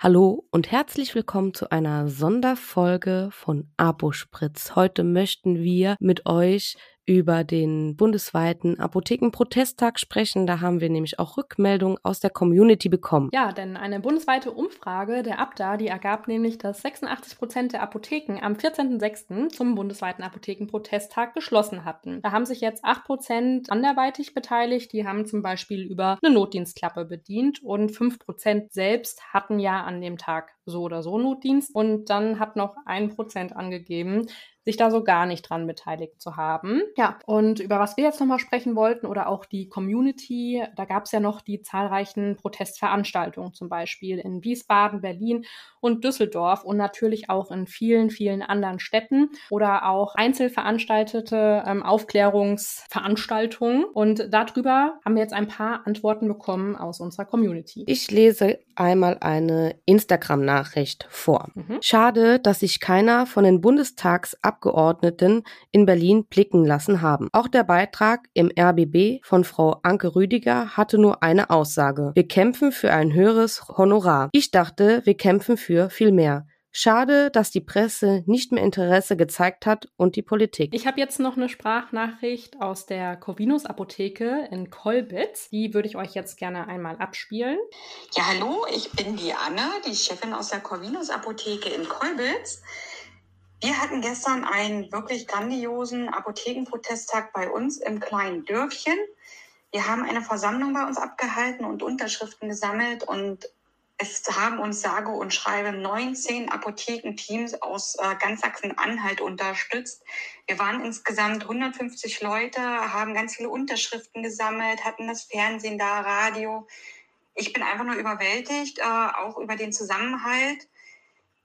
Hallo und herzlich willkommen zu einer Sonderfolge von Apospritz. Heute möchten wir mit euch über den bundesweiten Apothekenprotesttag sprechen. Da haben wir nämlich auch Rückmeldungen aus der Community bekommen. Ja, denn eine bundesweite Umfrage der Abda, die ergab nämlich, dass 86 Prozent der Apotheken am 14.06. zum bundesweiten Apothekenprotesttag geschlossen hatten. Da haben sich jetzt 8 Prozent anderweitig beteiligt. Die haben zum Beispiel über eine Notdienstklappe bedient und 5 Prozent selbst hatten ja an dem Tag so oder so Notdienst. Und dann hat noch ein Prozent angegeben, sich da so gar nicht dran beteiligt zu haben. Ja, und über was wir jetzt nochmal sprechen wollten oder auch die Community, da gab es ja noch die zahlreichen Protestveranstaltungen, zum Beispiel in Wiesbaden, Berlin und Düsseldorf und natürlich auch in vielen, vielen anderen Städten oder auch einzelveranstaltete ähm, Aufklärungsveranstaltungen. Und darüber haben wir jetzt ein paar Antworten bekommen aus unserer Community. Ich lese einmal eine Instagram-Nachricht vor. Mhm. Schade, dass sich keiner von den Bundestagsabgeordneten Abgeordneten in Berlin blicken lassen haben. Auch der Beitrag im RBB von Frau Anke Rüdiger hatte nur eine Aussage. Wir kämpfen für ein höheres Honorar. Ich dachte, wir kämpfen für viel mehr. Schade, dass die Presse nicht mehr Interesse gezeigt hat und die Politik. Ich habe jetzt noch eine Sprachnachricht aus der Corvinus Apotheke in Kolbitz. Die würde ich euch jetzt gerne einmal abspielen. Ja, hallo, ich bin die Anna, die Chefin aus der Corvinus Apotheke in Kolbitz. Wir hatten gestern einen wirklich grandiosen Apothekenprotesttag bei uns im kleinen Dörfchen. Wir haben eine Versammlung bei uns abgehalten und Unterschriften gesammelt und es haben uns sage und schreibe 19 Apothekenteams aus äh, ganz Sachsen-Anhalt unterstützt. Wir waren insgesamt 150 Leute, haben ganz viele Unterschriften gesammelt, hatten das Fernsehen da, Radio. Ich bin einfach nur überwältigt, äh, auch über den Zusammenhalt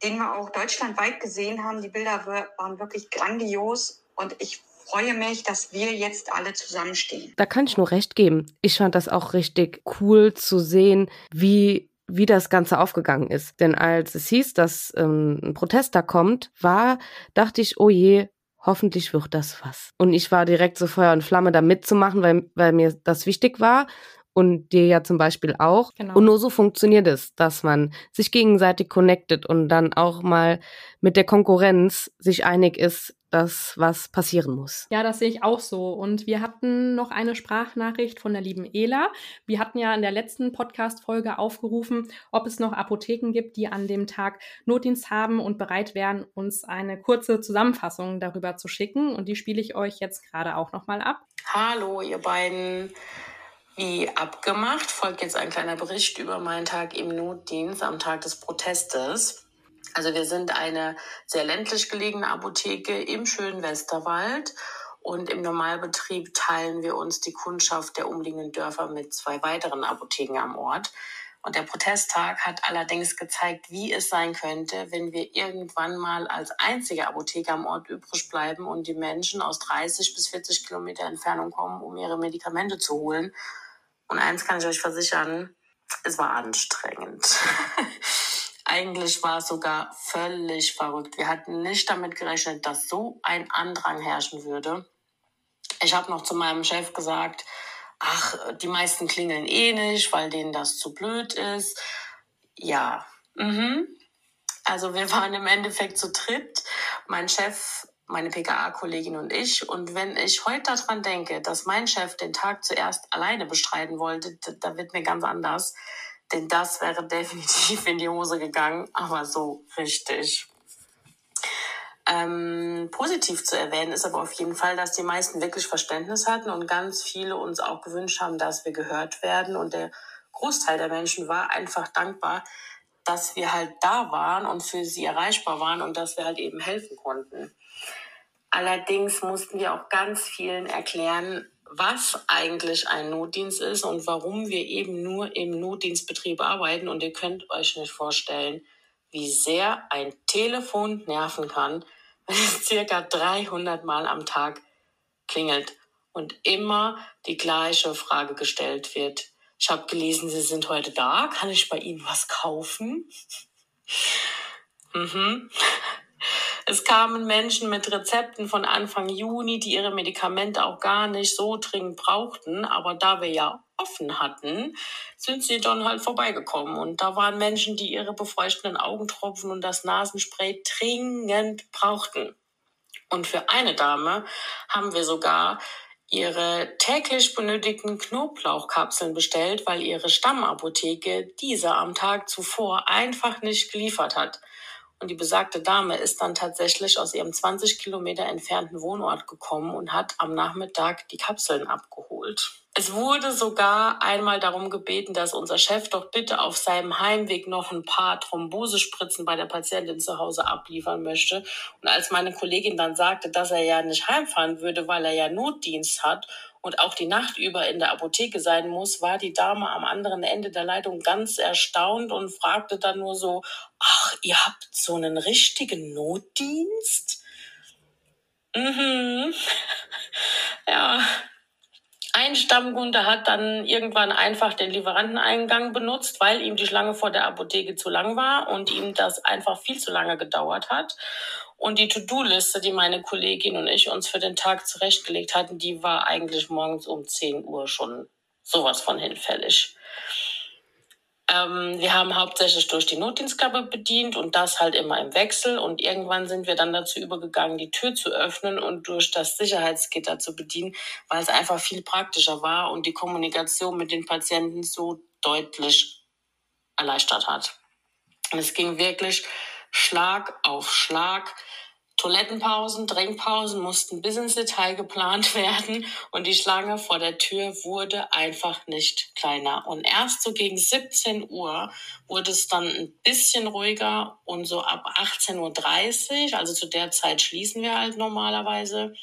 den wir auch deutschlandweit gesehen haben. Die Bilder waren wirklich grandios und ich freue mich, dass wir jetzt alle zusammenstehen. Da kann ich nur recht geben. Ich fand das auch richtig cool zu sehen, wie wie das Ganze aufgegangen ist. Denn als es hieß, dass ähm, ein Protest da kommt, war, dachte ich, oh je, hoffentlich wird das was. Und ich war direkt so Feuer und Flamme da mitzumachen, weil, weil mir das wichtig war und dir ja zum Beispiel auch. Genau. Und nur so funktioniert es, dass man sich gegenseitig connectet und dann auch mal mit der Konkurrenz sich einig ist, dass was passieren muss. Ja, das sehe ich auch so. Und wir hatten noch eine Sprachnachricht von der lieben Ela. Wir hatten ja in der letzten Podcast-Folge aufgerufen, ob es noch Apotheken gibt, die an dem Tag Notdienst haben und bereit wären, uns eine kurze Zusammenfassung darüber zu schicken. Und die spiele ich euch jetzt gerade auch nochmal ab. Hallo, ihr beiden. Wie abgemacht folgt jetzt ein kleiner Bericht über meinen Tag im Notdienst am Tag des Protestes. Also wir sind eine sehr ländlich gelegene Apotheke im schönen Westerwald und im Normalbetrieb teilen wir uns die Kundschaft der umliegenden Dörfer mit zwei weiteren Apotheken am Ort. Und der Protesttag hat allerdings gezeigt, wie es sein könnte, wenn wir irgendwann mal als einzige Apotheke am Ort übrig bleiben und die Menschen aus 30 bis 40 Kilometer Entfernung kommen, um ihre Medikamente zu holen und eins kann ich euch versichern, es war anstrengend. Eigentlich war es sogar völlig verrückt. Wir hatten nicht damit gerechnet, dass so ein Andrang herrschen würde. Ich habe noch zu meinem Chef gesagt, ach, die meisten klingeln eh nicht, weil denen das zu blöd ist. Ja, mhm. Also wir waren im Endeffekt zu dritt. Mein Chef meine PKA-Kollegin und ich. Und wenn ich heute daran denke, dass mein Chef den Tag zuerst alleine bestreiten wollte, da wird mir ganz anders. Denn das wäre definitiv in die Hose gegangen, aber so richtig. Ähm, positiv zu erwähnen ist aber auf jeden Fall, dass die meisten wirklich Verständnis hatten und ganz viele uns auch gewünscht haben, dass wir gehört werden. Und der Großteil der Menschen war einfach dankbar, dass wir halt da waren und für sie erreichbar waren und dass wir halt eben helfen konnten. Allerdings mussten wir auch ganz vielen erklären, was eigentlich ein Notdienst ist und warum wir eben nur im Notdienstbetrieb arbeiten. Und ihr könnt euch nicht vorstellen, wie sehr ein Telefon nerven kann, wenn es circa 300 Mal am Tag klingelt und immer die gleiche Frage gestellt wird. Ich habe gelesen, Sie sind heute da. Kann ich bei Ihnen was kaufen? mhm. Es kamen Menschen mit Rezepten von Anfang Juni, die ihre Medikamente auch gar nicht so dringend brauchten. Aber da wir ja offen hatten, sind sie dann halt vorbeigekommen. Und da waren Menschen, die ihre befeuchtenden Augentropfen und das Nasenspray dringend brauchten. Und für eine Dame haben wir sogar ihre täglich benötigten Knoblauchkapseln bestellt, weil ihre Stammapotheke diese am Tag zuvor einfach nicht geliefert hat. Und die besagte Dame ist dann tatsächlich aus ihrem 20 Kilometer entfernten Wohnort gekommen und hat am Nachmittag die Kapseln abgeholt. Es wurde sogar einmal darum gebeten, dass unser Chef doch bitte auf seinem Heimweg noch ein paar Thrombosespritzen bei der Patientin zu Hause abliefern möchte. Und als meine Kollegin dann sagte, dass er ja nicht heimfahren würde, weil er ja Notdienst hat und auch die Nacht über in der Apotheke sein muss, war die Dame am anderen Ende der Leitung ganz erstaunt und fragte dann nur so, ach, ihr habt so einen richtigen Notdienst? Mhm. ja. Ein Stammkunde hat dann irgendwann einfach den Lieferanteneingang benutzt, weil ihm die Schlange vor der Apotheke zu lang war und ihm das einfach viel zu lange gedauert hat. Und die To-Do-Liste, die meine Kollegin und ich uns für den Tag zurechtgelegt hatten, die war eigentlich morgens um 10 Uhr schon sowas von hinfällig. Ähm, wir haben hauptsächlich durch die Notdienstklappe bedient und das halt immer im Wechsel. Und irgendwann sind wir dann dazu übergegangen, die Tür zu öffnen und durch das Sicherheitsgitter zu bedienen, weil es einfach viel praktischer war und die Kommunikation mit den Patienten so deutlich erleichtert hat. Und es ging wirklich Schlag auf Schlag. Toilettenpausen, Trinkpausen mussten bis ins Detail geplant werden und die Schlange vor der Tür wurde einfach nicht kleiner. Und erst so gegen 17 Uhr wurde es dann ein bisschen ruhiger und so ab 18.30 Uhr, also zu der Zeit schließen wir halt normalerweise,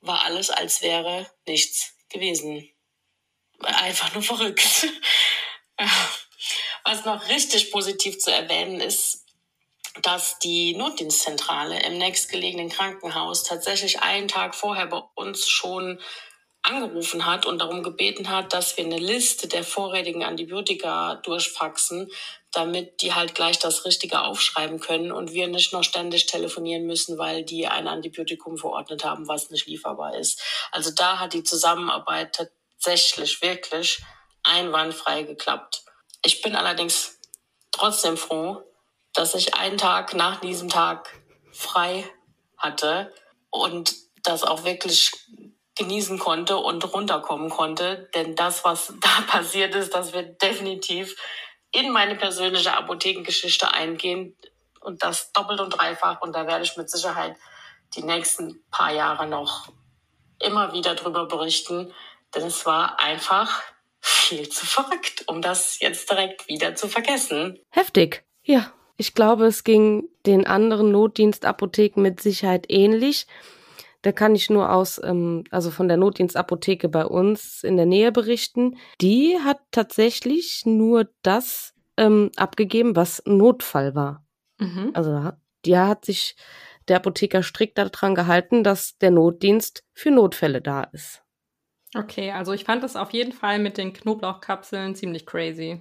war alles, als wäre nichts gewesen. Einfach nur verrückt. Was noch richtig positiv zu erwähnen ist, dass die Notdienstzentrale im nächstgelegenen Krankenhaus tatsächlich einen Tag vorher bei uns schon angerufen hat und darum gebeten hat, dass wir eine Liste der vorrätigen Antibiotika durchfaxen, damit die halt gleich das Richtige aufschreiben können und wir nicht noch ständig telefonieren müssen, weil die ein Antibiotikum verordnet haben, was nicht lieferbar ist. Also da hat die Zusammenarbeit tatsächlich wirklich einwandfrei geklappt. Ich bin allerdings trotzdem froh, dass ich einen Tag nach diesem Tag frei hatte und das auch wirklich genießen konnte und runterkommen konnte. Denn das, was da passiert ist, das wird definitiv in meine persönliche Apothekengeschichte eingehen und das doppelt und dreifach. Und da werde ich mit Sicherheit die nächsten paar Jahre noch immer wieder drüber berichten, denn es war einfach viel zu verrückt, um das jetzt direkt wieder zu vergessen. Heftig, ja. Ich glaube, es ging den anderen Notdienstapotheken mit Sicherheit ähnlich. Da kann ich nur aus, ähm, also von der Notdienstapotheke bei uns in der Nähe berichten. Die hat tatsächlich nur das ähm, abgegeben, was Notfall war. Mhm. Also die hat sich der Apotheker strikt daran gehalten, dass der Notdienst für Notfälle da ist. Okay, also ich fand das auf jeden Fall mit den Knoblauchkapseln ziemlich crazy.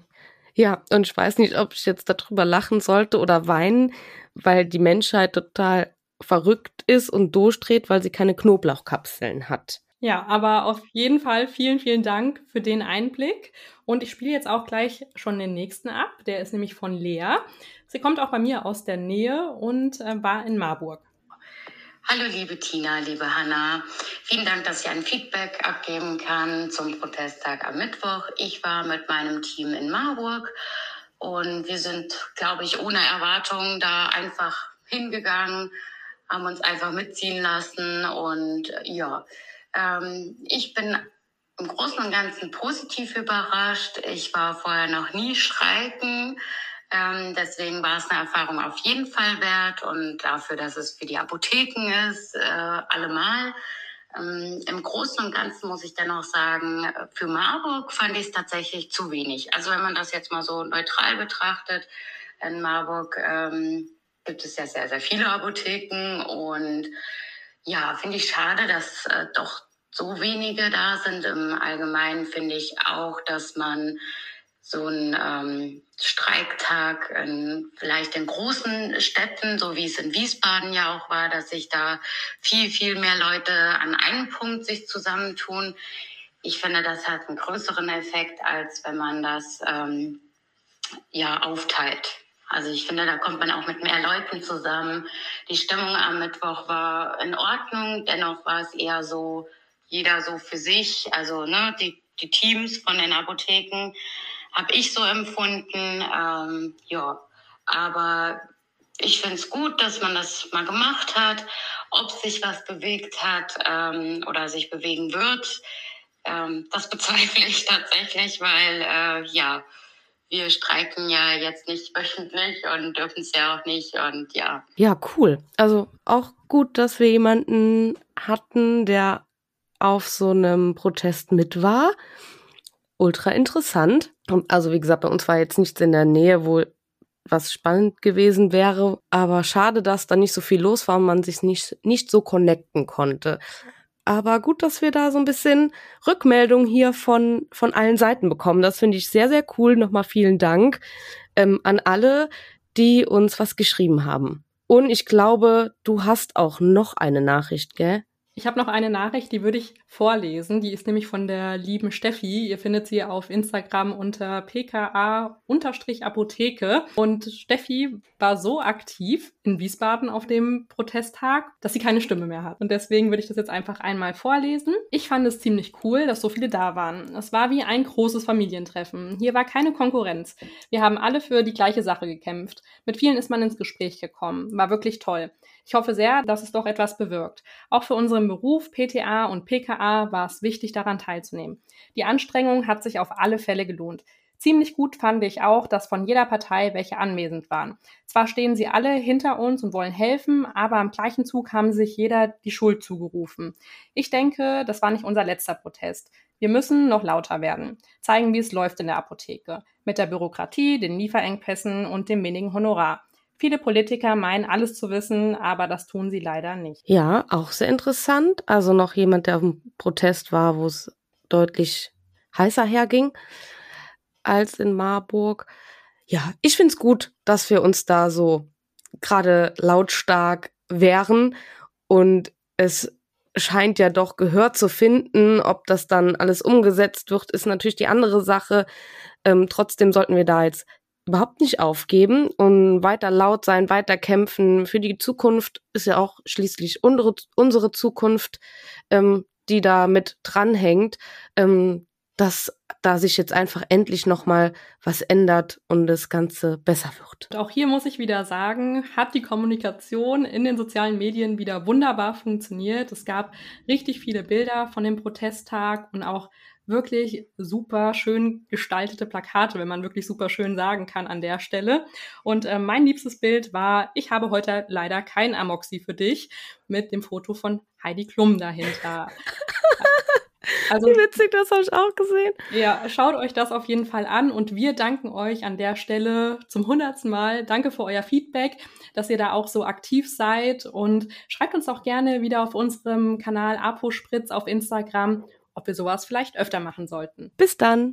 Ja, und ich weiß nicht, ob ich jetzt darüber lachen sollte oder weinen, weil die Menschheit total verrückt ist und durchdreht, weil sie keine Knoblauchkapseln hat. Ja, aber auf jeden Fall vielen, vielen Dank für den Einblick. Und ich spiele jetzt auch gleich schon den nächsten ab. Der ist nämlich von Lea. Sie kommt auch bei mir aus der Nähe und äh, war in Marburg. Hallo liebe Tina, liebe Hanna. Vielen Dank, dass ich ein Feedback abgeben kann zum Protesttag am Mittwoch. Ich war mit meinem Team in Marburg und wir sind, glaube ich, ohne Erwartung da einfach hingegangen, haben uns einfach mitziehen lassen und ja, ähm, ich bin im Großen und Ganzen positiv überrascht. Ich war vorher noch nie streiken. Ähm, deswegen war es eine Erfahrung auf jeden Fall wert und dafür, dass es für die Apotheken ist, äh, allemal. Ähm, Im Großen und Ganzen muss ich dennoch sagen, für Marburg fand ich es tatsächlich zu wenig. Also wenn man das jetzt mal so neutral betrachtet, in Marburg ähm, gibt es ja sehr, sehr viele Apotheken und ja, finde ich schade, dass äh, doch so wenige da sind. Im Allgemeinen finde ich auch, dass man so ein ähm, Streiktag in, vielleicht in großen Städten, so wie es in Wiesbaden ja auch war, dass sich da viel, viel mehr Leute an einem Punkt sich zusammentun. Ich finde, das hat einen größeren Effekt, als wenn man das ähm, ja aufteilt. Also ich finde, da kommt man auch mit mehr Leuten zusammen. Die Stimmung am Mittwoch war in Ordnung, dennoch war es eher so, jeder so für sich, also ne, die, die Teams von den Apotheken habe ich so empfunden. Ähm, ja, aber ich finde es gut, dass man das mal gemacht hat. Ob sich was bewegt hat ähm, oder sich bewegen wird, ähm, das bezweifle ich tatsächlich, weil äh, ja, wir streiken ja jetzt nicht wöchentlich und dürfen es ja auch nicht und ja. Ja, cool. Also auch gut, dass wir jemanden hatten, der auf so einem Protest mit war. Ultra interessant. Also wie gesagt, bei uns war jetzt nichts in der Nähe, wo was spannend gewesen wäre, aber schade, dass da nicht so viel los war und man sich nicht, nicht so connecten konnte. Aber gut, dass wir da so ein bisschen Rückmeldung hier von, von allen Seiten bekommen. Das finde ich sehr, sehr cool. Nochmal vielen Dank ähm, an alle, die uns was geschrieben haben. Und ich glaube, du hast auch noch eine Nachricht, gell? Ich habe noch eine Nachricht, die würde ich vorlesen. Die ist nämlich von der lieben Steffi. Ihr findet sie auf Instagram unter pka-apotheke. Und Steffi war so aktiv in Wiesbaden auf dem Protesttag, dass sie keine Stimme mehr hat. Und deswegen würde ich das jetzt einfach einmal vorlesen. Ich fand es ziemlich cool, dass so viele da waren. Es war wie ein großes Familientreffen. Hier war keine Konkurrenz. Wir haben alle für die gleiche Sache gekämpft. Mit vielen ist man ins Gespräch gekommen. War wirklich toll. Ich hoffe sehr, dass es doch etwas bewirkt. Auch für unseren Beruf PTA und PKA war es wichtig, daran teilzunehmen. Die Anstrengung hat sich auf alle Fälle gelohnt. Ziemlich gut fand ich auch, dass von jeder Partei welche anwesend waren. Zwar stehen sie alle hinter uns und wollen helfen, aber am gleichen Zug haben sich jeder die Schuld zugerufen. Ich denke, das war nicht unser letzter Protest. Wir müssen noch lauter werden, zeigen, wie es läuft in der Apotheke, mit der Bürokratie, den Lieferengpässen und dem wenigen Honorar. Viele Politiker meinen alles zu wissen, aber das tun sie leider nicht. Ja, auch sehr interessant. Also noch jemand, der auf dem Protest war, wo es deutlich heißer herging als in Marburg. Ja, ich finde es gut, dass wir uns da so gerade lautstark wehren und es scheint ja doch Gehör zu finden. Ob das dann alles umgesetzt wird, ist natürlich die andere Sache. Ähm, trotzdem sollten wir da jetzt überhaupt nicht aufgeben und weiter laut sein, weiter kämpfen. Für die Zukunft ist ja auch schließlich unsere, unsere Zukunft, ähm, die da mit dranhängt, ähm, dass da sich jetzt einfach endlich nochmal was ändert und das Ganze besser wird. Auch hier muss ich wieder sagen, hat die Kommunikation in den sozialen Medien wieder wunderbar funktioniert. Es gab richtig viele Bilder von dem Protesttag und auch wirklich super schön gestaltete Plakate, wenn man wirklich super schön sagen kann an der Stelle. Und äh, mein liebstes Bild war, ich habe heute leider kein Amoxi für dich, mit dem Foto von Heidi Klum dahinter. Also, Wie witzig, das habe ich auch gesehen. Ja, schaut euch das auf jeden Fall an und wir danken euch an der Stelle zum hundertsten Mal. Danke für euer Feedback, dass ihr da auch so aktiv seid und schreibt uns auch gerne wieder auf unserem Kanal Apo Spritz auf Instagram ob wir sowas vielleicht öfter machen sollten. Bis dann!